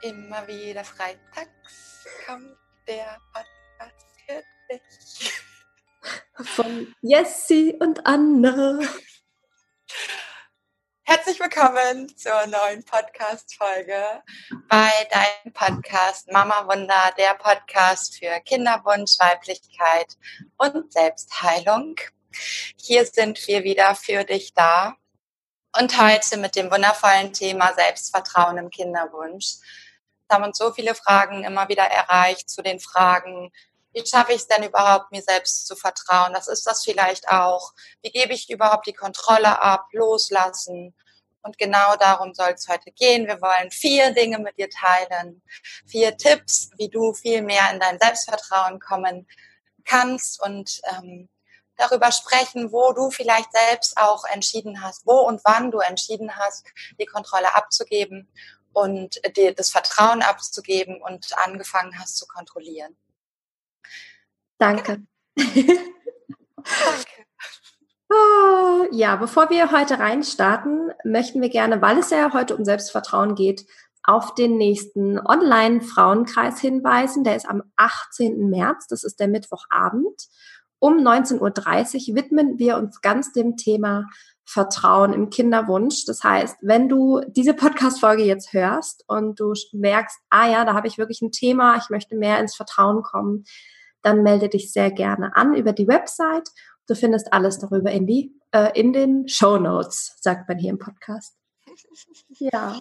Immer wieder freitags kommt der Podcast für dich. Von Jessie und Anna. Herzlich willkommen zur neuen Podcast-Folge bei deinem Podcast Mama Wunder, der Podcast für Kinderwunsch, Weiblichkeit und Selbstheilung. Hier sind wir wieder für dich da und heute mit dem wundervollen Thema Selbstvertrauen im Kinderwunsch haben uns so viele Fragen immer wieder erreicht zu den Fragen, wie schaffe ich es denn überhaupt, mir selbst zu vertrauen? Was ist das vielleicht auch? Wie gebe ich überhaupt die Kontrolle ab, loslassen? Und genau darum soll es heute gehen. Wir wollen vier Dinge mit dir teilen, vier Tipps, wie du viel mehr in dein Selbstvertrauen kommen kannst und ähm, darüber sprechen, wo du vielleicht selbst auch entschieden hast, wo und wann du entschieden hast, die Kontrolle abzugeben und dir das Vertrauen abzugeben und angefangen hast zu kontrollieren. Danke. Danke. Oh, ja, bevor wir heute reinstarten, möchten wir gerne, weil es ja heute um Selbstvertrauen geht, auf den nächsten Online-Frauenkreis hinweisen. Der ist am 18. März, das ist der Mittwochabend. Um 19.30 Uhr widmen wir uns ganz dem Thema Vertrauen im Kinderwunsch. Das heißt, wenn du diese Podcast-Folge jetzt hörst und du merkst, ah ja, da habe ich wirklich ein Thema, ich möchte mehr ins Vertrauen kommen, dann melde dich sehr gerne an über die Website. Du findest alles darüber in die äh, in den Show Notes, sagt man hier im Podcast. Ja.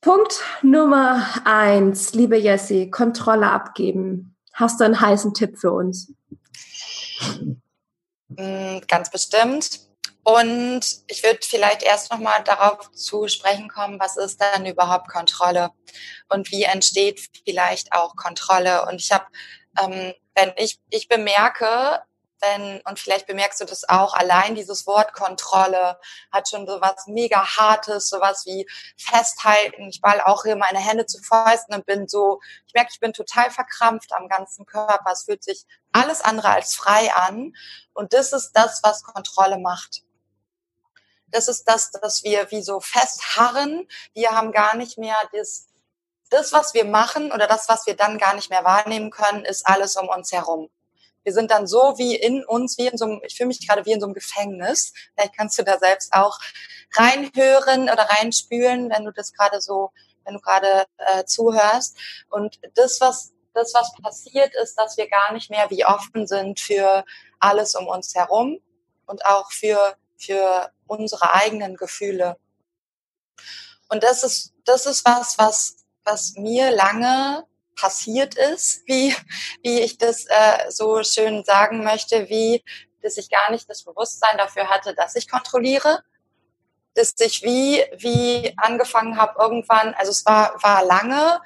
Punkt Nummer eins, liebe Jessie, Kontrolle abgeben. Hast du einen heißen Tipp für uns? Mm, ganz bestimmt. Und ich würde vielleicht erst nochmal darauf zu sprechen kommen, was ist denn überhaupt Kontrolle und wie entsteht vielleicht auch Kontrolle. Und ich habe, ähm, wenn ich, ich bemerke, wenn, und vielleicht bemerkst du das auch, allein dieses Wort Kontrolle hat schon so was mega Hartes, sowas wie festhalten. Ich ball auch hier meine Hände zu Fäusten und bin so, ich merke, ich bin total verkrampft am ganzen Körper. Es fühlt sich alles andere als frei an. Und das ist das, was Kontrolle macht das ist das, dass wir wie so festharren. Wir haben gar nicht mehr das, das, was wir machen oder das, was wir dann gar nicht mehr wahrnehmen können, ist alles um uns herum. Wir sind dann so wie in uns, wie in so einem, ich fühle mich gerade wie in so einem Gefängnis. Vielleicht kannst du da selbst auch reinhören oder reinspülen, wenn du das gerade so, wenn du gerade äh, zuhörst. Und das, was das, was passiert, ist, dass wir gar nicht mehr wie offen sind für alles um uns herum und auch für für unsere eigenen Gefühle. Und das ist, das ist was, was, was mir lange passiert ist, wie, wie ich das äh, so schön sagen möchte, wie, dass ich gar nicht das Bewusstsein dafür hatte, dass ich kontrolliere, dass ich wie, wie angefangen habe irgendwann, also es war, war lange,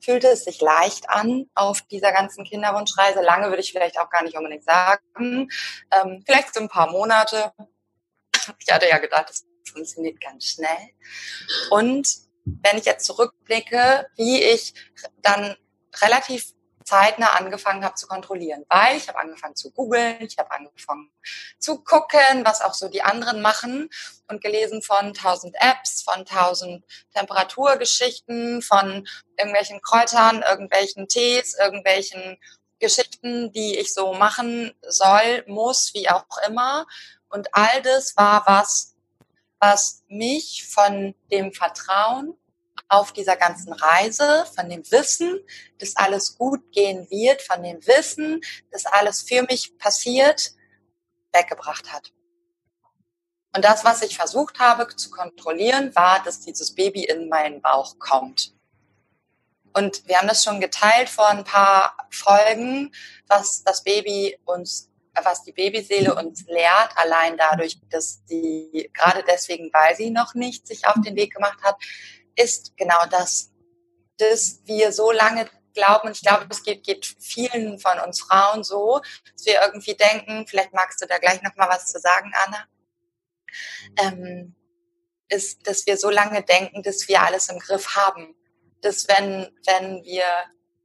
fühlte es sich leicht an auf dieser ganzen Kinderwunschreise. Lange würde ich vielleicht auch gar nicht unbedingt sagen. Ähm, vielleicht so ein paar Monate, ich hatte ja gedacht, das funktioniert ganz schnell. Und wenn ich jetzt zurückblicke, wie ich dann relativ zeitnah angefangen habe zu kontrollieren, weil ich habe angefangen zu googeln, ich habe angefangen zu gucken, was auch so die anderen machen und gelesen von tausend Apps, von tausend Temperaturgeschichten, von irgendwelchen Kräutern, irgendwelchen Tees, irgendwelchen Geschichten, die ich so machen soll, muss, wie auch immer. Und all das war was, was mich von dem Vertrauen auf dieser ganzen Reise, von dem Wissen, dass alles gut gehen wird, von dem Wissen, dass alles für mich passiert, weggebracht hat. Und das, was ich versucht habe zu kontrollieren, war, dass dieses Baby in meinen Bauch kommt. Und wir haben das schon geteilt vor ein paar Folgen, was das Baby uns was die Babyseele uns lehrt, allein dadurch, dass sie, gerade deswegen, weil sie noch nicht sich auf den Weg gemacht hat, ist genau das, dass wir so lange glauben, und ich glaube, es geht, geht vielen von uns Frauen so, dass wir irgendwie denken, vielleicht magst du da gleich nochmal was zu sagen, Anna, ähm, ist, dass wir so lange denken, dass wir alles im Griff haben. Dass wenn, wenn wir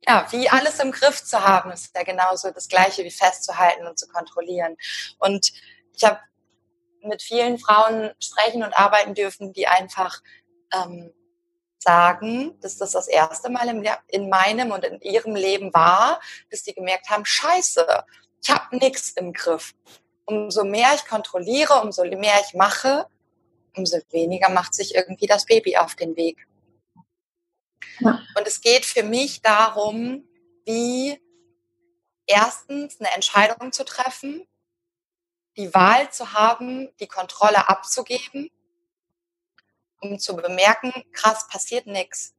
ja, wie alles im Griff zu haben, ist ja genauso das Gleiche wie festzuhalten und zu kontrollieren. Und ich habe mit vielen Frauen sprechen und arbeiten dürfen, die einfach ähm, sagen, dass das das erste Mal in meinem und in ihrem Leben war, dass die gemerkt haben, scheiße, ich habe nichts im Griff. Umso mehr ich kontrolliere, umso mehr ich mache, umso weniger macht sich irgendwie das Baby auf den Weg. Ja. Und es geht für mich darum, wie erstens eine Entscheidung zu treffen, die Wahl zu haben, die Kontrolle abzugeben, um zu bemerken, krass, passiert nichts.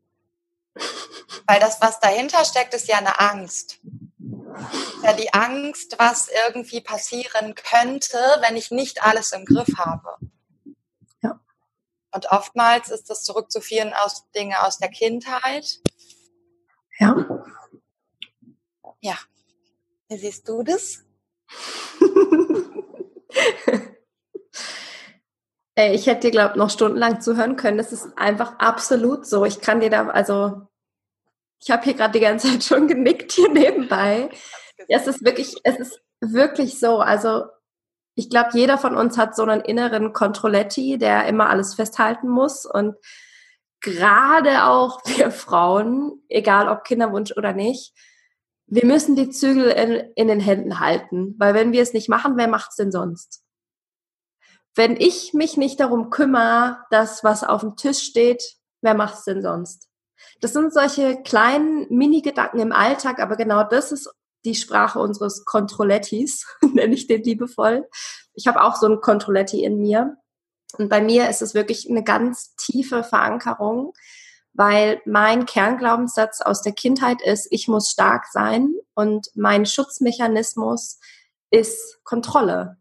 Weil das, was dahinter steckt, ist ja eine Angst. Ja, die Angst, was irgendwie passieren könnte, wenn ich nicht alles im Griff habe. Und oftmals ist das zurückzuführen aus Dinge aus der Kindheit. Ja. Ja. Wie siehst du das? ich hätte dir, glaube noch stundenlang zuhören können. Das ist einfach absolut so. Ich kann dir da, also ich habe hier gerade die ganze Zeit schon genickt hier nebenbei. Es ist wirklich, es ist wirklich so. Also ich glaube, jeder von uns hat so einen inneren Controletti, der immer alles festhalten muss. Und gerade auch wir Frauen, egal ob Kinderwunsch oder nicht, wir müssen die Zügel in, in den Händen halten. Weil wenn wir es nicht machen, wer macht es denn sonst? Wenn ich mich nicht darum kümmere, dass was auf dem Tisch steht, wer macht es denn sonst? Das sind solche kleinen Mini-Gedanken im Alltag, aber genau das ist die Sprache unseres Controlettis, nenne ich den liebevoll. Ich habe auch so ein Controletti in mir. Und bei mir ist es wirklich eine ganz tiefe Verankerung, weil mein Kernglaubenssatz aus der Kindheit ist, ich muss stark sein und mein Schutzmechanismus ist Kontrolle.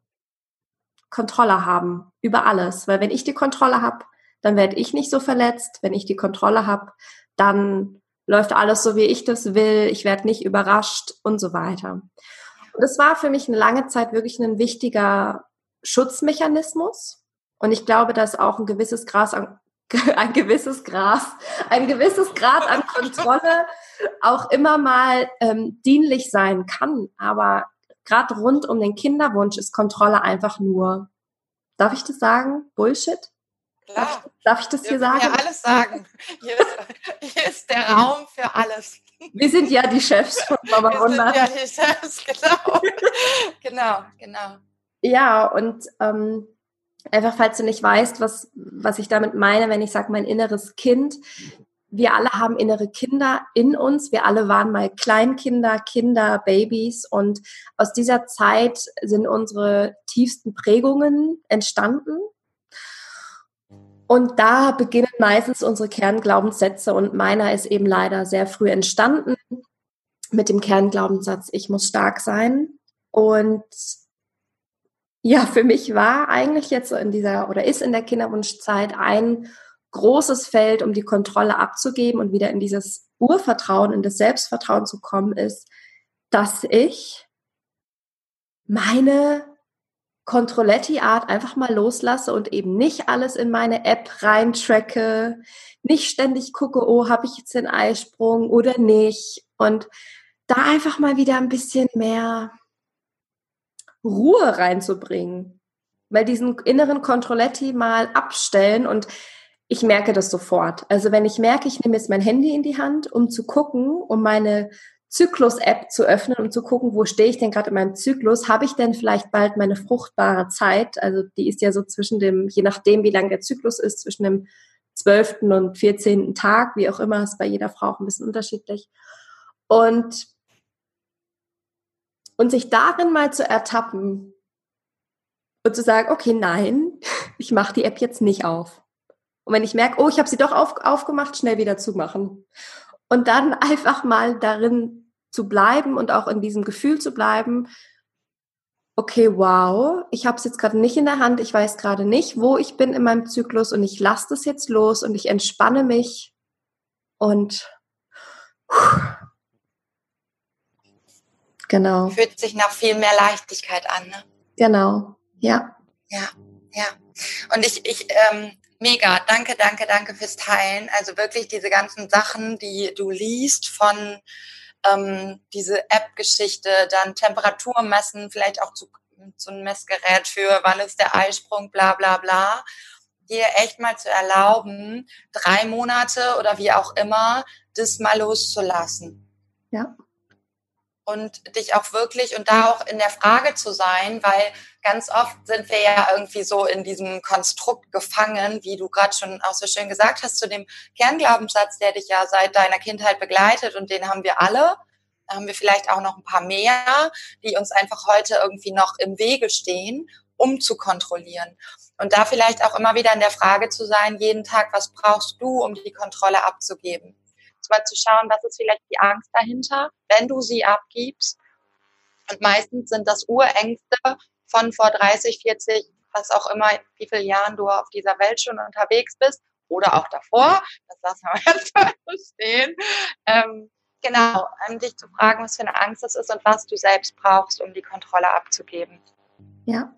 Kontrolle haben über alles. Weil wenn ich die Kontrolle habe, dann werde ich nicht so verletzt. Wenn ich die Kontrolle habe, dann läuft alles so, wie ich das will. Ich werde nicht überrascht und so weiter. Und das war für mich eine lange Zeit wirklich ein wichtiger Schutzmechanismus. Und ich glaube, dass auch ein gewisses Gras an, ein gewisses Gras, ein gewisses Grad an Kontrolle auch immer mal ähm, dienlich sein kann. Aber gerade rund um den Kinderwunsch ist Kontrolle einfach nur, darf ich das sagen? Bullshit? Klar. Darf, ich das hier sagen? Ja, alles sagen. Hier ist, hier ist, der Raum für alles. Wir sind ja die Chefs von Mama Wunder. Ja, die Chefs, genau. genau, genau. Ja, und ähm, einfach, falls du nicht weißt, was, was ich damit meine, wenn ich sage, mein inneres Kind, wir alle haben innere Kinder in uns. Wir alle waren mal Kleinkinder, Kinder, Babys. Und aus dieser Zeit sind unsere tiefsten Prägungen entstanden. Und da beginnen meistens unsere Kernglaubenssätze. Und meiner ist eben leider sehr früh entstanden mit dem Kernglaubenssatz, ich muss stark sein. Und ja, für mich war eigentlich jetzt so in dieser oder ist in der Kinderwunschzeit ein großes Feld, um die Kontrolle abzugeben und wieder in dieses Urvertrauen, in das Selbstvertrauen zu kommen, ist, dass ich meine Controletti-Art einfach mal loslasse und eben nicht alles in meine App reintracke, nicht ständig gucke, oh, habe ich jetzt den Eisprung oder nicht und da einfach mal wieder ein bisschen mehr Ruhe reinzubringen. Weil diesen inneren Controletti mal abstellen und ich merke das sofort. Also wenn ich merke, ich nehme jetzt mein Handy in die Hand, um zu gucken, um meine Zyklus-App zu öffnen, um zu gucken, wo stehe ich denn gerade in meinem Zyklus? Habe ich denn vielleicht bald meine fruchtbare Zeit? Also die ist ja so zwischen dem, je nachdem, wie lang der Zyklus ist, zwischen dem 12. und 14. Tag, wie auch immer, ist bei jeder Frau auch ein bisschen unterschiedlich. Und, und sich darin mal zu ertappen und zu sagen, okay, nein, ich mache die App jetzt nicht auf. Und wenn ich merke, oh, ich habe sie doch auf, aufgemacht, schnell wieder zumachen. Und dann einfach mal darin zu bleiben und auch in diesem Gefühl zu bleiben, okay, wow, ich habe es jetzt gerade nicht in der Hand, ich weiß gerade nicht, wo ich bin in meinem Zyklus und ich lasse das jetzt los und ich entspanne mich und genau. Fühlt sich nach viel mehr Leichtigkeit an, ne? Genau, ja. Ja, ja. Und ich, ich ähm, Mega, danke, danke, danke fürs Teilen. Also wirklich diese ganzen Sachen, die du liest von ähm, diese App-Geschichte, dann Temperatur messen, vielleicht auch zu, zu einem Messgerät für, wann ist der Eisprung, bla bla bla. dir echt mal zu erlauben, drei Monate oder wie auch immer, das mal loszulassen. Ja. Und dich auch wirklich und da auch in der Frage zu sein, weil ganz oft sind wir ja irgendwie so in diesem Konstrukt gefangen, wie du gerade schon auch so schön gesagt hast, zu dem Kernglaubenssatz, der dich ja seit deiner Kindheit begleitet und den haben wir alle. Da haben wir vielleicht auch noch ein paar mehr, die uns einfach heute irgendwie noch im Wege stehen, um zu kontrollieren. Und da vielleicht auch immer wieder in der Frage zu sein, jeden Tag, was brauchst du, um die Kontrolle abzugeben? Mal zu schauen, was ist vielleicht die Angst dahinter, wenn du sie abgibst. Und meistens sind das Urängste von vor 30, 40, was auch immer, wie viele Jahren du auf dieser Welt schon unterwegs bist oder auch davor. Das lassen wir jetzt mal so stehen. Ähm, genau, um dich zu fragen, was für eine Angst es ist und was du selbst brauchst, um die Kontrolle abzugeben. Ja.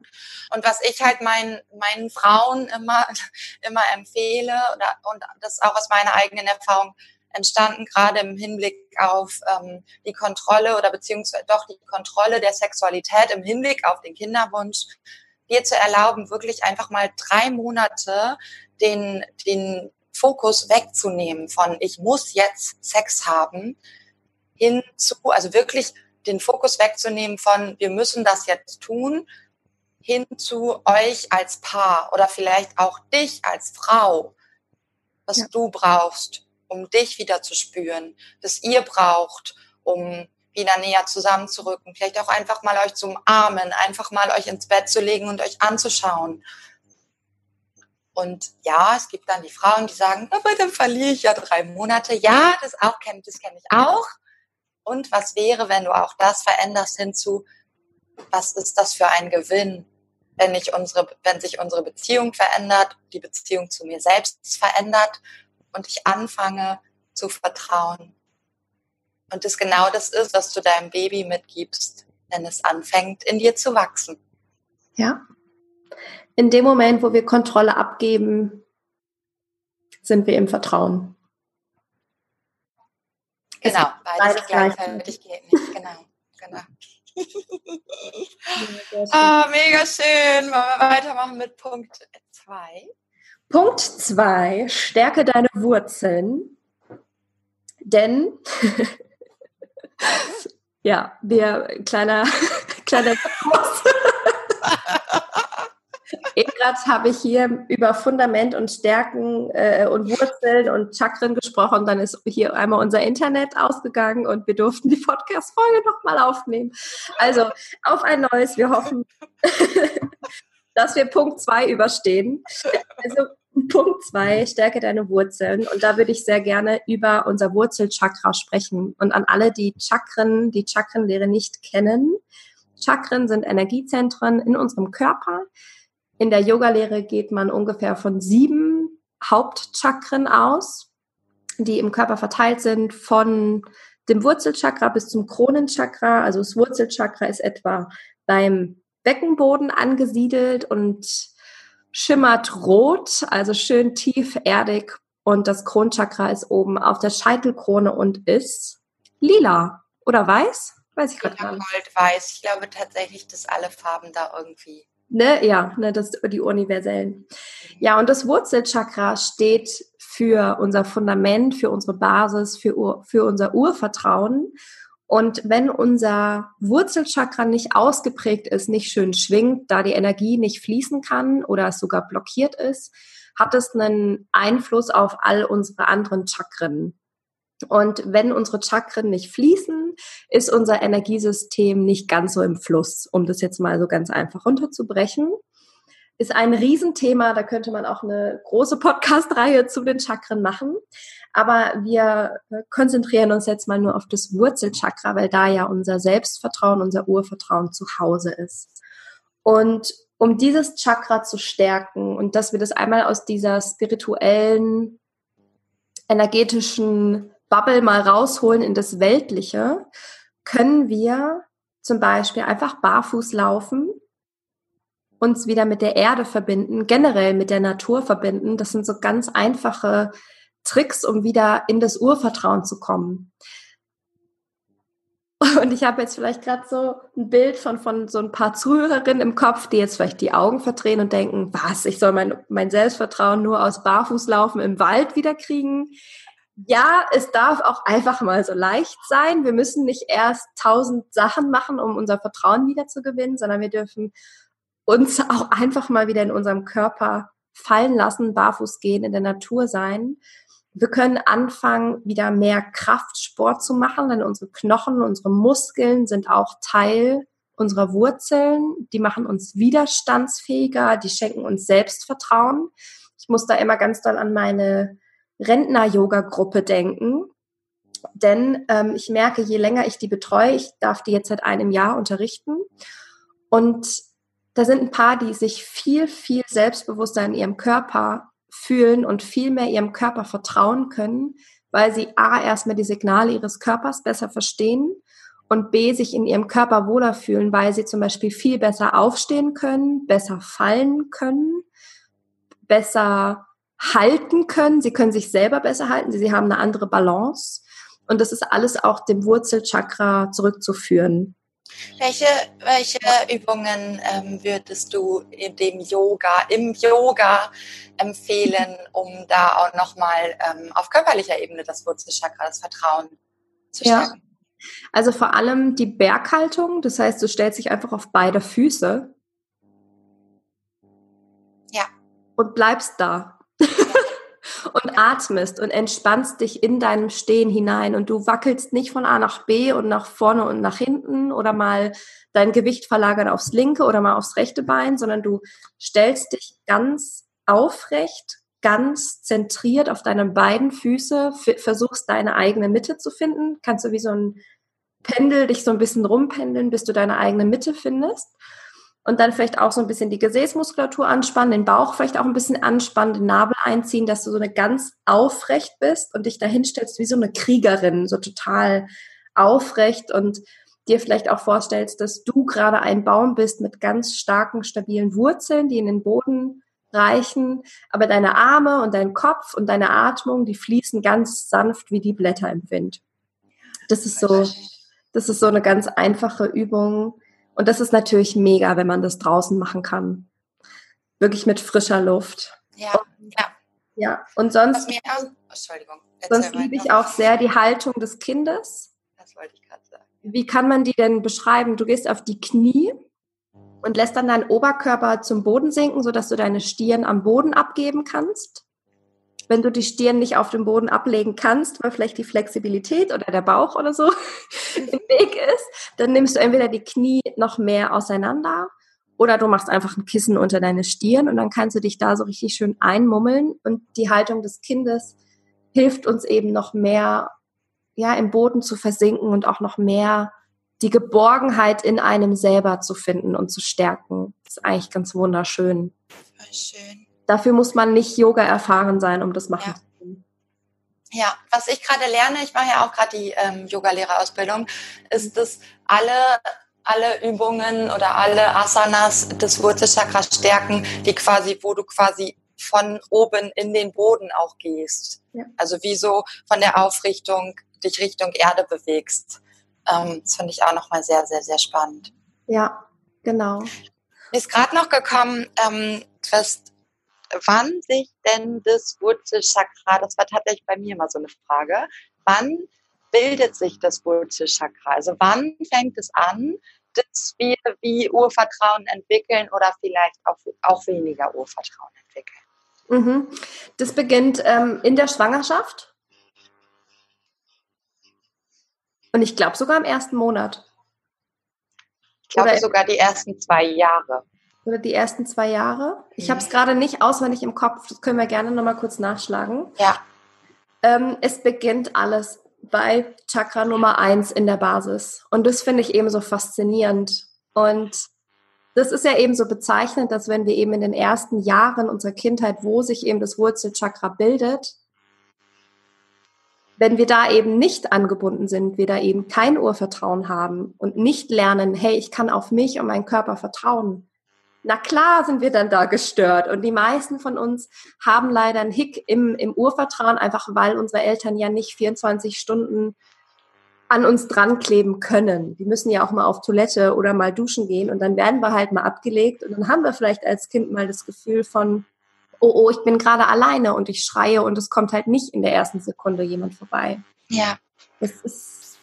Und was ich halt meinen, meinen Frauen immer, immer empfehle, oder, und das auch aus meiner eigenen Erfahrung entstanden, gerade im Hinblick auf ähm, die Kontrolle oder beziehungsweise doch die Kontrolle der Sexualität im Hinblick auf den Kinderwunsch, dir zu erlauben, wirklich einfach mal drei Monate den, den Fokus wegzunehmen von ich muss jetzt Sex haben hin zu, also wirklich den Fokus wegzunehmen von wir müssen das jetzt tun hin zu euch als Paar oder vielleicht auch dich als Frau, was ja. du brauchst, um dich wieder zu spüren, was ihr braucht, um wieder näher zusammenzurücken, vielleicht auch einfach mal euch zu umarmen, einfach mal euch ins Bett zu legen und euch anzuschauen. Und ja, es gibt dann die Frauen, die sagen, aber dann verliere ich ja drei Monate. Ja, das auch kennt, das kenne ich auch. Und was wäre, wenn du auch das veränderst hinzu, was ist das für ein Gewinn, wenn ich unsere, wenn sich unsere Beziehung verändert, die Beziehung zu mir selbst verändert und ich anfange zu vertrauen. Und es genau das ist, was du deinem Baby mitgibst, wenn es anfängt, in dir zu wachsen. Ja. In dem Moment, wo wir Kontrolle abgeben, sind wir im Vertrauen. Genau, beides, beides gleichzeitig geht nicht. Genau, genau. ah, mega schön. Wollen wir weitermachen mit Punkt 2? Punkt zwei, stärke deine Wurzeln. Denn, ja, wir, kleiner, kleiner Eben gerade habe ich hier über Fundament und Stärken äh, und Wurzeln und Chakren gesprochen. Dann ist hier einmal unser Internet ausgegangen und wir durften die Podcast-Folge nochmal aufnehmen. Also auf ein neues. Wir hoffen, dass wir Punkt zwei überstehen. Also Punkt zwei, stärke deine Wurzeln. Und da würde ich sehr gerne über unser Wurzelchakra sprechen. Und an alle, die Chakren, die Chakrenlehre nicht kennen. Chakren sind Energiezentren in unserem Körper. In der Yogalehre geht man ungefähr von sieben Hauptchakren aus, die im Körper verteilt sind, von dem Wurzelchakra bis zum Kronenchakra. Also das Wurzelchakra ist etwa beim Beckenboden angesiedelt und schimmert rot, also schön tief erdig und das Kronchakra ist oben auf der Scheitelkrone und ist lila oder weiß? Weiß ich gerade nicht. Gold, weiß. Ich glaube tatsächlich, dass alle Farben da irgendwie. Ne, ja, ne, das die universellen. Ja, und das Wurzelchakra steht für unser Fundament, für unsere Basis, für, für unser Urvertrauen und wenn unser Wurzelchakra nicht ausgeprägt ist, nicht schön schwingt, da die Energie nicht fließen kann oder es sogar blockiert ist, hat es einen Einfluss auf all unsere anderen Chakren. Und wenn unsere Chakren nicht fließen, ist unser Energiesystem nicht ganz so im Fluss, um das jetzt mal so ganz einfach runterzubrechen ist ein Riesenthema. Da könnte man auch eine große Podcast-Reihe zu den Chakren machen. Aber wir konzentrieren uns jetzt mal nur auf das Wurzelchakra, weil da ja unser Selbstvertrauen, unser Urvertrauen zu Hause ist. Und um dieses Chakra zu stärken und dass wir das einmal aus dieser spirituellen, energetischen Bubble mal rausholen in das Weltliche, können wir zum Beispiel einfach barfuß laufen uns wieder mit der Erde verbinden, generell mit der Natur verbinden. Das sind so ganz einfache Tricks, um wieder in das Urvertrauen zu kommen. Und ich habe jetzt vielleicht gerade so ein Bild von, von so ein paar Zuhörerinnen im Kopf, die jetzt vielleicht die Augen verdrehen und denken, was, ich soll mein, mein Selbstvertrauen nur aus Barfußlaufen im Wald wiederkriegen. Ja, es darf auch einfach mal so leicht sein. Wir müssen nicht erst tausend Sachen machen, um unser Vertrauen wiederzugewinnen, sondern wir dürfen uns auch einfach mal wieder in unserem Körper fallen lassen, barfuß gehen, in der Natur sein wir können anfangen, wieder mehr Kraftsport zu machen, denn unsere Knochen, unsere Muskeln sind auch Teil unserer Wurzeln. Die machen uns widerstandsfähiger, die schenken uns Selbstvertrauen. Ich muss da immer ganz doll an meine Rentner-Yoga-Gruppe denken. Denn ähm, ich merke, je länger ich die betreue, ich darf die jetzt seit einem Jahr unterrichten. Und da sind ein paar, die sich viel, viel selbstbewusster in ihrem Körper fühlen und viel mehr ihrem Körper vertrauen können, weil sie A, erstmal die Signale ihres Körpers besser verstehen und B, sich in ihrem Körper wohler fühlen, weil sie zum Beispiel viel besser aufstehen können, besser fallen können, besser halten können. Sie können sich selber besser halten. Sie haben eine andere Balance. Und das ist alles auch dem Wurzelchakra zurückzuführen. Welche, welche Übungen ähm, würdest du in dem Yoga, im Yoga empfehlen, um da auch nochmal ähm, auf körperlicher Ebene das Wurzelchakra, das Vertrauen zu stärken? Ja. Also vor allem die Berghaltung, das heißt, du stellst dich einfach auf beide Füße. Ja. Und bleibst da. Und atmest und entspannst dich in deinem Stehen hinein. Und du wackelst nicht von A nach B und nach vorne und nach hinten oder mal dein Gewicht verlagern aufs linke oder mal aufs rechte Bein, sondern du stellst dich ganz aufrecht, ganz zentriert auf deine beiden Füße, versuchst deine eigene Mitte zu finden, kannst du wie so ein Pendel dich so ein bisschen rumpendeln, bis du deine eigene Mitte findest und dann vielleicht auch so ein bisschen die Gesäßmuskulatur anspannen, den Bauch vielleicht auch ein bisschen anspannen, den Nabel einziehen, dass du so eine ganz aufrecht bist und dich dahin stellst wie so eine Kriegerin, so total aufrecht und dir vielleicht auch vorstellst, dass du gerade ein Baum bist mit ganz starken, stabilen Wurzeln, die in den Boden reichen, aber deine Arme und dein Kopf und deine Atmung, die fließen ganz sanft wie die Blätter im Wind. Das ist so, das ist so eine ganz einfache Übung, und das ist natürlich mega, wenn man das draußen machen kann. Wirklich mit frischer Luft. Ja, ja. Ja, und sonst, mir, oh, Entschuldigung, sonst liebe ich auch sehr die Haltung des Kindes. Das wollte ich gerade sagen. Wie kann man die denn beschreiben? Du gehst auf die Knie und lässt dann deinen Oberkörper zum Boden sinken, sodass du deine Stirn am Boden abgeben kannst wenn du die Stirn nicht auf dem Boden ablegen kannst, weil vielleicht die Flexibilität oder der Bauch oder so im Weg ist, dann nimmst du entweder die Knie noch mehr auseinander oder du machst einfach ein Kissen unter deine Stirn und dann kannst du dich da so richtig schön einmummeln und die Haltung des Kindes hilft uns eben noch mehr, ja, im Boden zu versinken und auch noch mehr die Geborgenheit in einem selber zu finden und zu stärken. Das ist eigentlich ganz wunderschön. Voll schön. Dafür muss man nicht Yoga erfahren sein, um das machen ja. zu können. Ja, was ich gerade lerne, ich mache ja auch gerade die ähm, Yoga-Lehrerausbildung, ist, dass alle alle Übungen oder alle Asanas des Wurzelchakras stärken, die quasi, wo du quasi von oben in den Boden auch gehst. Ja. Also wie so von der Aufrichtung dich Richtung Erde bewegst. Ähm, das finde ich auch nochmal sehr, sehr, sehr spannend. Ja, genau. Mir ist gerade noch gekommen, ähm, Christ, wann sich denn das Wurzelchakra, das war tatsächlich bei mir immer so eine Frage, wann bildet sich das Wurzelchakra? Also wann fängt es an, dass wir wie Urvertrauen entwickeln oder vielleicht auch, auch weniger Urvertrauen entwickeln? Mhm. Das beginnt ähm, in der Schwangerschaft. Und ich glaube sogar im ersten Monat. Ich glaube sogar die ersten zwei Jahre. Oder die ersten zwei Jahre. Ich habe es gerade nicht auswendig im Kopf. Das können wir gerne nochmal kurz nachschlagen. Ja. Ähm, es beginnt alles bei Chakra Nummer eins in der Basis. Und das finde ich eben so faszinierend. Und das ist ja eben so bezeichnend, dass wenn wir eben in den ersten Jahren unserer Kindheit, wo sich eben das Wurzelchakra bildet, wenn wir da eben nicht angebunden sind, wir da eben kein Urvertrauen haben und nicht lernen, hey, ich kann auf mich und meinen Körper vertrauen, na klar sind wir dann da gestört. Und die meisten von uns haben leider einen Hick im, im Urvertrauen, einfach weil unsere Eltern ja nicht 24 Stunden an uns dran kleben können. Die müssen ja auch mal auf Toilette oder mal duschen gehen und dann werden wir halt mal abgelegt und dann haben wir vielleicht als Kind mal das Gefühl von, oh, oh, ich bin gerade alleine und ich schreie und es kommt halt nicht in der ersten Sekunde jemand vorbei. Ja. Das ist.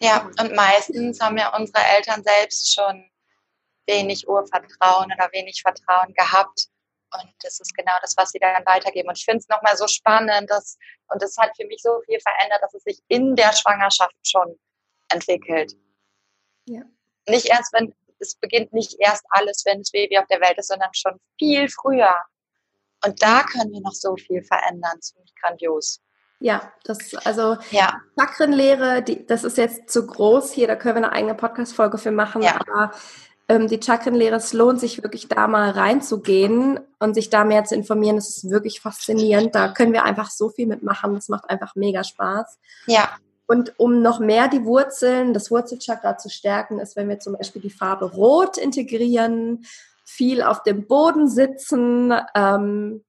Ja, und meistens haben ja unsere Eltern selbst schon wenig Urvertrauen oder wenig Vertrauen gehabt. Und das ist genau das, was sie dann weitergeben. Und ich finde es nochmal so spannend, dass, und das hat für mich so viel verändert, dass es sich in der Schwangerschaft schon entwickelt. Ja. Nicht erst, wenn, es beginnt nicht erst alles, wenn das Baby auf der Welt ist, sondern schon viel früher. Und da können wir noch so viel verändern. Ziemlich grandios. Ja, das, also ja. Chakrenlehre, die, das ist jetzt zu groß hier, da können wir eine eigene Podcast-Folge für machen, ja. aber ähm, die Chakrenlehre, es lohnt sich wirklich da mal reinzugehen und sich da mehr zu informieren. Das ist wirklich faszinierend. Da können wir einfach so viel mitmachen. Das macht einfach mega Spaß. Ja. Und um noch mehr die Wurzeln, das Wurzelchakra zu stärken, ist, wenn wir zum Beispiel die Farbe Rot integrieren, viel auf dem Boden sitzen, ähm,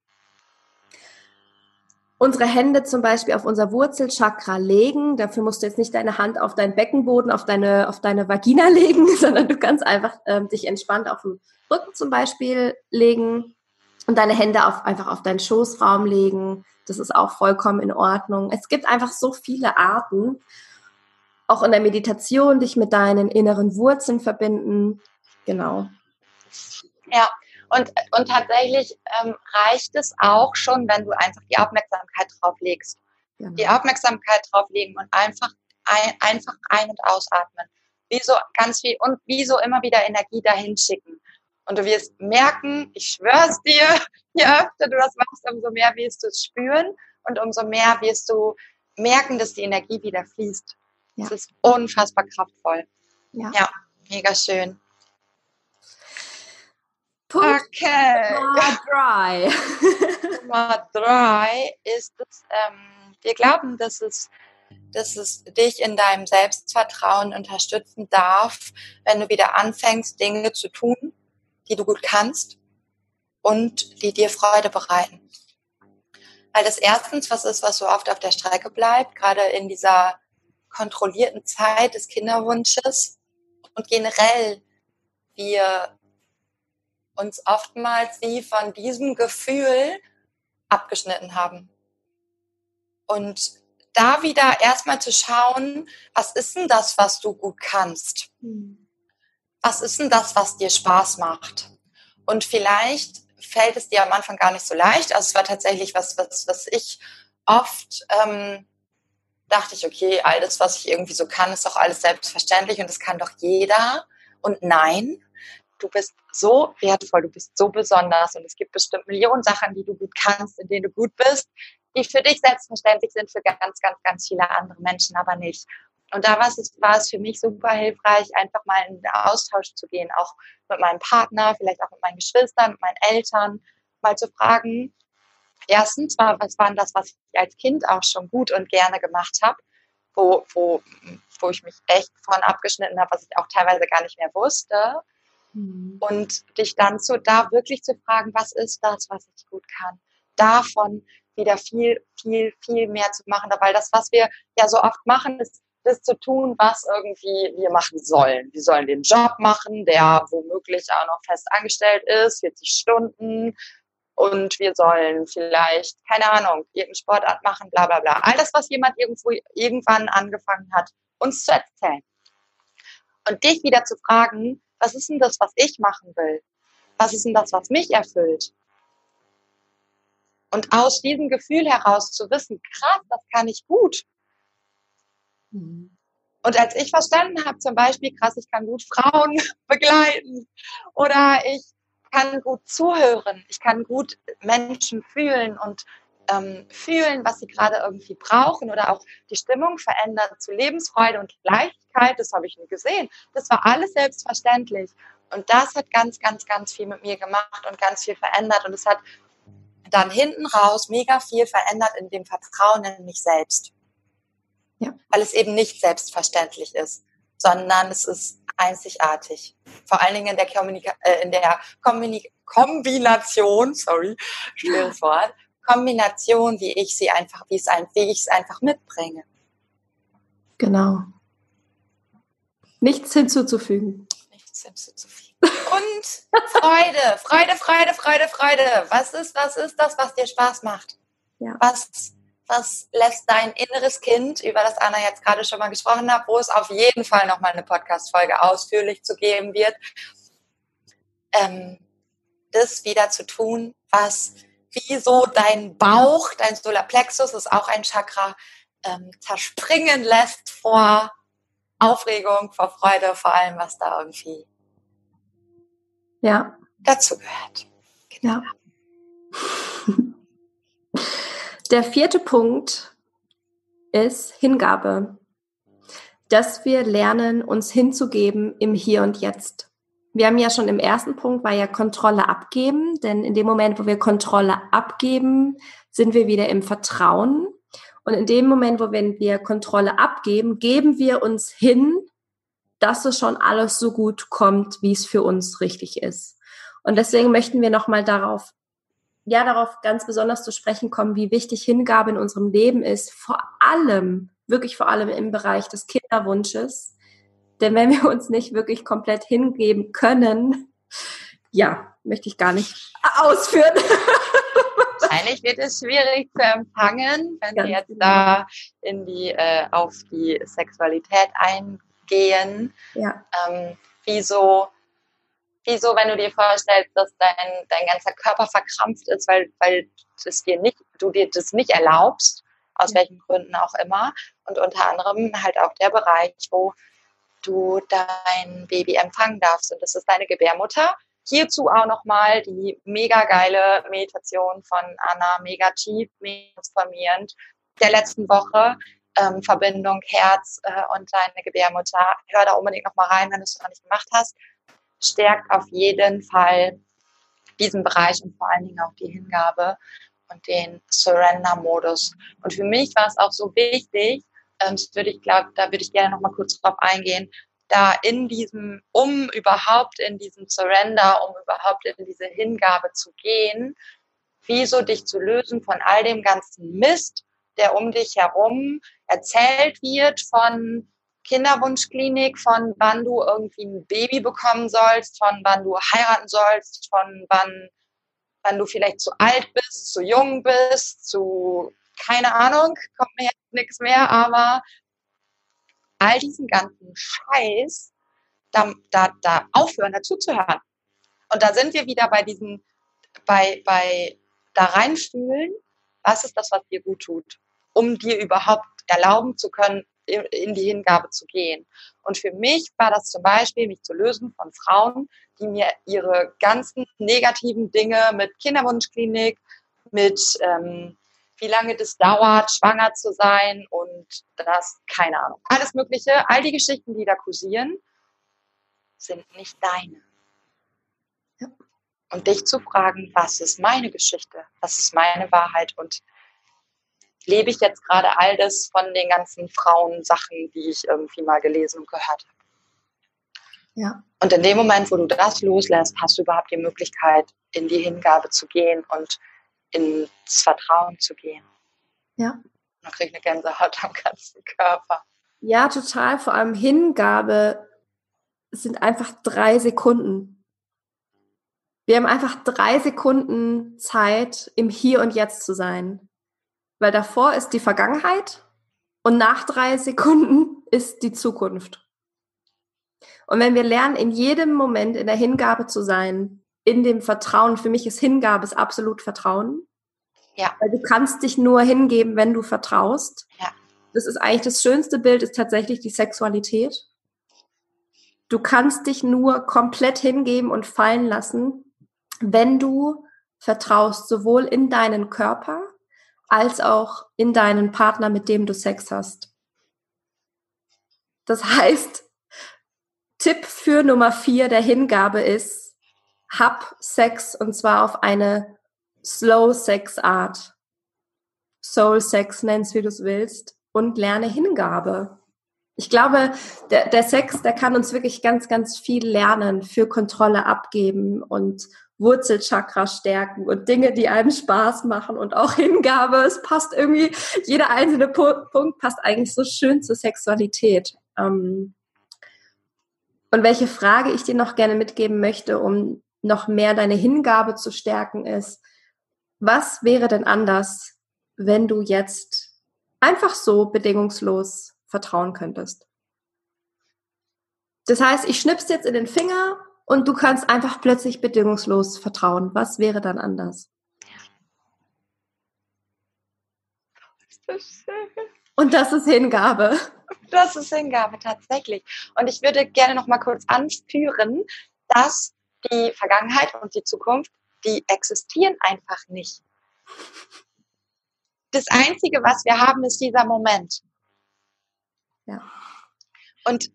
unsere Hände zum Beispiel auf unser Wurzelchakra legen. Dafür musst du jetzt nicht deine Hand auf deinen Beckenboden, auf deine, auf deine Vagina legen, sondern du kannst einfach ähm, dich entspannt auf den Rücken zum Beispiel legen und deine Hände auf, einfach auf deinen Schoßraum legen. Das ist auch vollkommen in Ordnung. Es gibt einfach so viele Arten. Auch in der Meditation dich mit deinen inneren Wurzeln verbinden. Genau. Ja, und, und tatsächlich ähm, reicht es auch schon, wenn du einfach die Aufmerksamkeit drauf legst. Genau. Die Aufmerksamkeit drauf legen und einfach, ein, einfach ein- und ausatmen. Wie so ganz viel und wie so immer wieder Energie dahin schicken. Und du wirst merken, ich schwör's dir, je öfter du das machst, umso mehr wirst du es spüren und umso mehr wirst du merken, dass die Energie wieder fließt. Ja. Das ist unfassbar kraftvoll. Ja, ja mega schön. Punkt okay. Nummer drei. Nummer drei ist, dass ähm, wir glauben, dass es, dass es dich in deinem Selbstvertrauen unterstützen darf, wenn du wieder anfängst, Dinge zu tun, die du gut kannst und die dir Freude bereiten. Weil das erstens was ist, was so oft auf der Strecke bleibt, gerade in dieser kontrollierten Zeit des Kinderwunsches und generell wir uns oftmals wie von diesem Gefühl abgeschnitten haben. Und da wieder erstmal zu schauen, was ist denn das, was du gut kannst? Was ist denn das, was dir Spaß macht? Und vielleicht fällt es dir am Anfang gar nicht so leicht. Also es war tatsächlich was, was, was ich oft ähm, dachte ich, okay, alles, was ich irgendwie so kann, ist doch alles selbstverständlich und das kann doch jeder. Und nein, du bist so wertvoll, du bist so besonders und es gibt bestimmt Millionen Sachen, die du gut kannst, in denen du gut bist, die für dich selbstverständlich sind, für ganz, ganz, ganz viele andere Menschen aber nicht. Und da war es, war es für mich super hilfreich, einfach mal in den Austausch zu gehen, auch mit meinem Partner, vielleicht auch mit meinen Geschwistern, mit meinen Eltern, mal zu fragen, erstens was war das, was ich als Kind auch schon gut und gerne gemacht habe, wo, wo, wo ich mich echt von abgeschnitten habe, was ich auch teilweise gar nicht mehr wusste. Mhm. Und dich dann so da wirklich zu fragen, was ist das, was ich gut kann? Davon wieder viel, viel, viel mehr zu machen. Weil das, was wir ja so oft machen, ist, das zu tun, was irgendwie wir machen sollen. Wir sollen den Job machen, der womöglich auch noch fest angestellt ist, 40 Stunden. Und wir sollen vielleicht, keine Ahnung, irgendeine Sportart machen, bla bla bla. All das, was jemand irgendwo irgendwann angefangen hat, uns zu erzählen. Und dich wieder zu fragen, was ist denn das, was ich machen will? Was ist denn das, was mich erfüllt? Und aus diesem Gefühl heraus zu wissen, krass, das kann ich gut. Und als ich verstanden habe, zum Beispiel, krass, ich kann gut Frauen begleiten oder ich kann gut zuhören, ich kann gut Menschen fühlen und ähm, fühlen, was sie gerade irgendwie brauchen oder auch die Stimmung verändern zu Lebensfreude und Leichtigkeit, das habe ich nie gesehen. Das war alles selbstverständlich. Und das hat ganz, ganz, ganz viel mit mir gemacht und ganz viel verändert. Und es hat dann hinten raus mega viel verändert in dem Vertrauen in mich selbst. Ja. Weil es eben nicht selbstverständlich ist, sondern es ist einzigartig. Vor allen Dingen in der, Kommunika äh, in der Kombination, sorry, schweres Wort, Kombination, wie ich sie einfach, wie es ein, wie ich es einfach mitbringe. Genau. Nichts hinzuzufügen. Nichts hinzuzufügen. Und Freude, Freude, Freude, Freude, Freude. Was ist, was ist das, was dir Spaß macht? Ja. Was, was lässt dein inneres Kind, über das Anna jetzt gerade schon mal gesprochen hat, wo es auf jeden Fall nochmal eine Podcast-Folge ausführlich zu geben wird, ähm, das wieder zu tun, was wie so dein Bauch, dein Solarplexus ist auch ein Chakra, ähm, zerspringen lässt vor Aufregung, vor Freude, vor allem, was da irgendwie ja. dazu gehört. Genau. Ja. Der vierte Punkt ist Hingabe. Dass wir lernen, uns hinzugeben im Hier und Jetzt. Wir haben ja schon im ersten Punkt war ja Kontrolle abgeben, denn in dem Moment, wo wir Kontrolle abgeben, sind wir wieder im Vertrauen. Und in dem Moment, wo wir Kontrolle abgeben, geben wir uns hin, dass es schon alles so gut kommt, wie es für uns richtig ist. Und deswegen möchten wir nochmal darauf, ja, darauf ganz besonders zu sprechen kommen, wie wichtig Hingabe in unserem Leben ist, vor allem, wirklich vor allem im Bereich des Kinderwunsches. Denn wenn wir uns nicht wirklich komplett hingeben können, ja, möchte ich gar nicht ausführen. Wahrscheinlich wird es schwierig zu empfangen, wenn Ganz wir jetzt genau. da in die, äh, auf die Sexualität eingehen. Ja. Ähm, wieso, wieso, wenn du dir vorstellst, dass dein, dein ganzer Körper verkrampft ist, weil, weil das dir nicht, du dir das nicht erlaubst, aus welchen Gründen auch immer. Und unter anderem halt auch der Bereich, wo du dein Baby empfangen darfst. Und das ist deine Gebärmutter. Hierzu auch nochmal die mega geile Meditation von Anna, mega tief, transformierend der letzten Woche. Ähm, Verbindung Herz äh, und deine Gebärmutter. Hör da unbedingt nochmal rein, wenn du es noch nicht gemacht hast. Stärkt auf jeden Fall diesen Bereich und vor allen Dingen auch die Hingabe und den Surrender-Modus. Und für mich war es auch so wichtig, ähm, das würde ich glaube, da würde ich gerne noch mal kurz drauf eingehen, da in diesem, um überhaupt in diesem Surrender, um überhaupt in diese Hingabe zu gehen, wie so dich zu lösen von all dem ganzen Mist, der um dich herum erzählt wird von Kinderwunschklinik, von wann du irgendwie ein Baby bekommen sollst, von wann du heiraten sollst, von wann, wann du vielleicht zu alt bist, zu jung bist, zu keine Ahnung, kommt mir jetzt nichts mehr, aber all diesen ganzen Scheiß da, da, da aufhören, dazuzuhören. Und da sind wir wieder bei diesen, bei, bei da reinfühlen, was ist das, was dir gut tut, um dir überhaupt erlauben zu können, in die Hingabe zu gehen. Und für mich war das zum Beispiel, mich zu lösen von Frauen, die mir ihre ganzen negativen Dinge mit Kinderwunschklinik, mit ähm, wie lange das dauert, schwanger zu sein und das, keine Ahnung. Alles Mögliche, all die Geschichten, die da kursieren, sind nicht deine. Ja. Und dich zu fragen, was ist meine Geschichte? Was ist meine Wahrheit? Und lebe ich jetzt gerade all das von den ganzen Frauensachen, die ich irgendwie mal gelesen und gehört habe? Ja. Und in dem Moment, wo du das loslässt, hast du überhaupt die Möglichkeit, in die Hingabe zu gehen und ins Vertrauen zu gehen. Ja. Man kriegt eine Gänsehaut am ganzen Körper. Ja, total. Vor allem Hingabe sind einfach drei Sekunden. Wir haben einfach drei Sekunden Zeit, im Hier und Jetzt zu sein. Weil davor ist die Vergangenheit und nach drei Sekunden ist die Zukunft. Und wenn wir lernen, in jedem Moment in der Hingabe zu sein, in dem Vertrauen, für mich ist Hingabe ist absolut Vertrauen. Ja. Weil du kannst dich nur hingeben, wenn du vertraust. Ja. Das ist eigentlich das schönste Bild, ist tatsächlich die Sexualität. Du kannst dich nur komplett hingeben und fallen lassen, wenn du vertraust, sowohl in deinen Körper als auch in deinen Partner, mit dem du Sex hast. Das heißt, Tipp für Nummer vier der Hingabe ist, hab Sex und zwar auf eine Slow Sex Art. Soul Sex nennst, wie du es willst, und lerne Hingabe. Ich glaube, der, der Sex, der kann uns wirklich ganz, ganz viel lernen für Kontrolle abgeben und Wurzelchakra stärken und Dinge, die einem Spaß machen und auch Hingabe. Es passt irgendwie, jeder einzelne Punkt passt eigentlich so schön zur Sexualität. Ähm, Und welche Frage ich dir noch gerne mitgeben möchte, um noch mehr deine Hingabe zu stärken, ist, was wäre denn anders, wenn du jetzt einfach so bedingungslos vertrauen könntest? Das heißt, ich schnipp's jetzt in den Finger und du kannst einfach plötzlich bedingungslos vertrauen. Was wäre dann anders? Und das ist Hingabe. Das ist Hingabe tatsächlich. Und ich würde gerne noch mal kurz anführen, dass die Vergangenheit und die Zukunft, die existieren einfach nicht. Das Einzige, was wir haben, ist dieser Moment. Ja. Und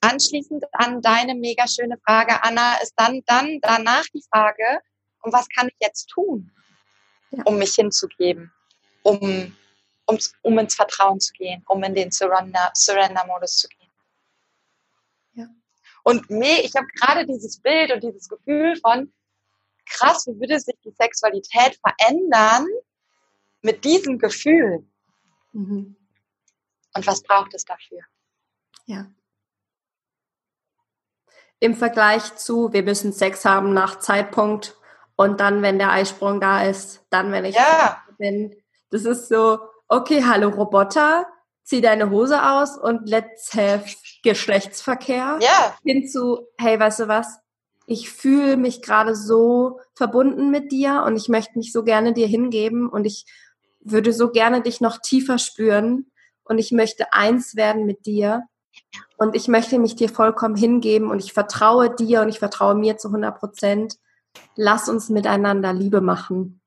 anschließend an deine mega schöne Frage, Anna, ist dann, dann danach die Frage, und was kann ich jetzt tun, um mich hinzugeben, um, um, um ins Vertrauen zu gehen, um in den Surrender-Modus Surrender zu gehen. Und mir, ich habe gerade dieses Bild und dieses Gefühl von, krass, wie würde sich die Sexualität verändern mit diesem Gefühl? Mhm. Und was braucht es dafür? Ja im Vergleich zu, wir müssen Sex haben nach Zeitpunkt und dann, wenn der Eisprung da ist, dann, wenn ich ja. bin. Das ist so, okay, hallo Roboter, zieh deine Hose aus und let's have Geschlechtsverkehr. Ja. Hinzu, hey, weißt du was? Ich fühle mich gerade so verbunden mit dir und ich möchte mich so gerne dir hingeben und ich würde so gerne dich noch tiefer spüren und ich möchte eins werden mit dir. Und ich möchte mich dir vollkommen hingeben und ich vertraue dir und ich vertraue mir zu 100 Prozent. Lass uns miteinander Liebe machen.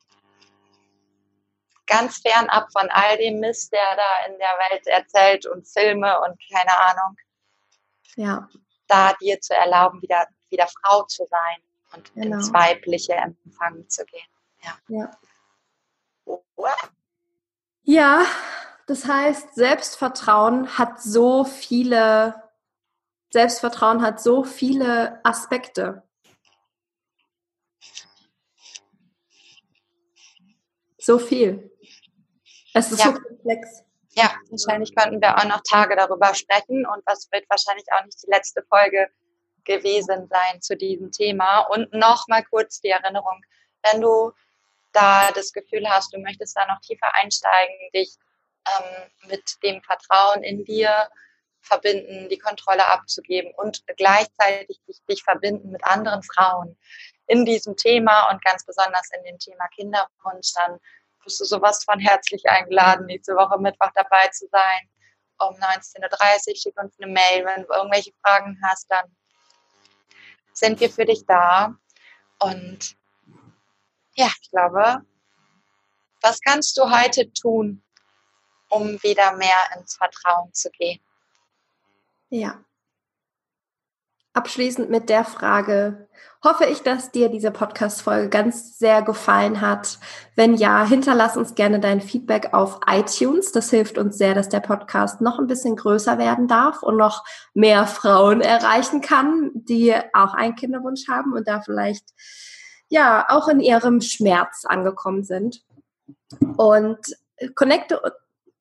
Ganz fernab von all dem Mist, der da in der Welt erzählt und Filme und keine Ahnung. Ja. Da dir zu erlauben, wieder, wieder Frau zu sein und genau. ins weibliche Empfangen zu gehen. Ja. Ja. Ja, das heißt, Selbstvertrauen hat so viele, Selbstvertrauen hat so viele Aspekte. So viel. Es ist ja. so komplex. Ja, wahrscheinlich könnten wir auch noch Tage darüber sprechen und was wird wahrscheinlich auch nicht die letzte Folge gewesen sein zu diesem Thema. Und noch mal kurz die Erinnerung, wenn du da das Gefühl hast, du möchtest da noch tiefer einsteigen, dich ähm, mit dem Vertrauen in dir verbinden, die Kontrolle abzugeben und gleichzeitig dich, dich verbinden mit anderen Frauen in diesem Thema und ganz besonders in dem Thema Kinderwunsch, dann bist du sowas von herzlich eingeladen, nächste Woche Mittwoch dabei zu sein. Um 19.30 Uhr schick uns eine Mail, wenn du irgendwelche Fragen hast, dann sind wir für dich da. Und ja, ich glaube, was kannst du heute tun, um wieder mehr ins Vertrauen zu gehen. Ja. Abschließend mit der Frage, hoffe ich, dass dir diese Podcast-Folge ganz sehr gefallen hat. Wenn ja, hinterlass uns gerne dein Feedback auf iTunes. Das hilft uns sehr, dass der Podcast noch ein bisschen größer werden darf und noch mehr Frauen erreichen kann, die auch einen Kinderwunsch haben und da vielleicht ja auch in ihrem Schmerz angekommen sind. Und connecte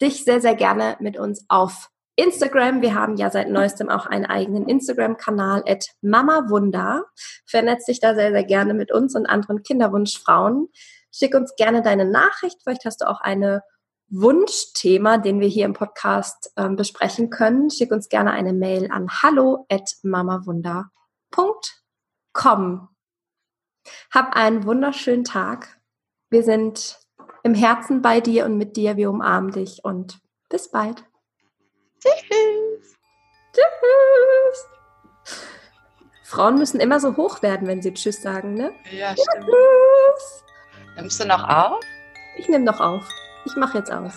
dich sehr, sehr gerne mit uns auf Instagram. Wir haben ja seit neuestem auch einen eigenen Instagram-Kanal at mamawunder. Vernetz dich da sehr, sehr gerne mit uns und anderen Kinderwunschfrauen. Schick uns gerne deine Nachricht. Vielleicht hast du auch eine Wunschthema, den wir hier im Podcast ähm, besprechen können. Schick uns gerne eine Mail an hallo at mamawunder.com. Hab einen wunderschönen Tag. Wir sind im Herzen bei dir und mit dir. Wir umarmen dich und bis bald. Tschüss. Tschüss. Frauen müssen immer so hoch werden, wenn sie Tschüss sagen, ne? Ja, stimmt. Tschüss. Nimmst du noch auf? Ich nehme noch auf. Ich mache jetzt aus.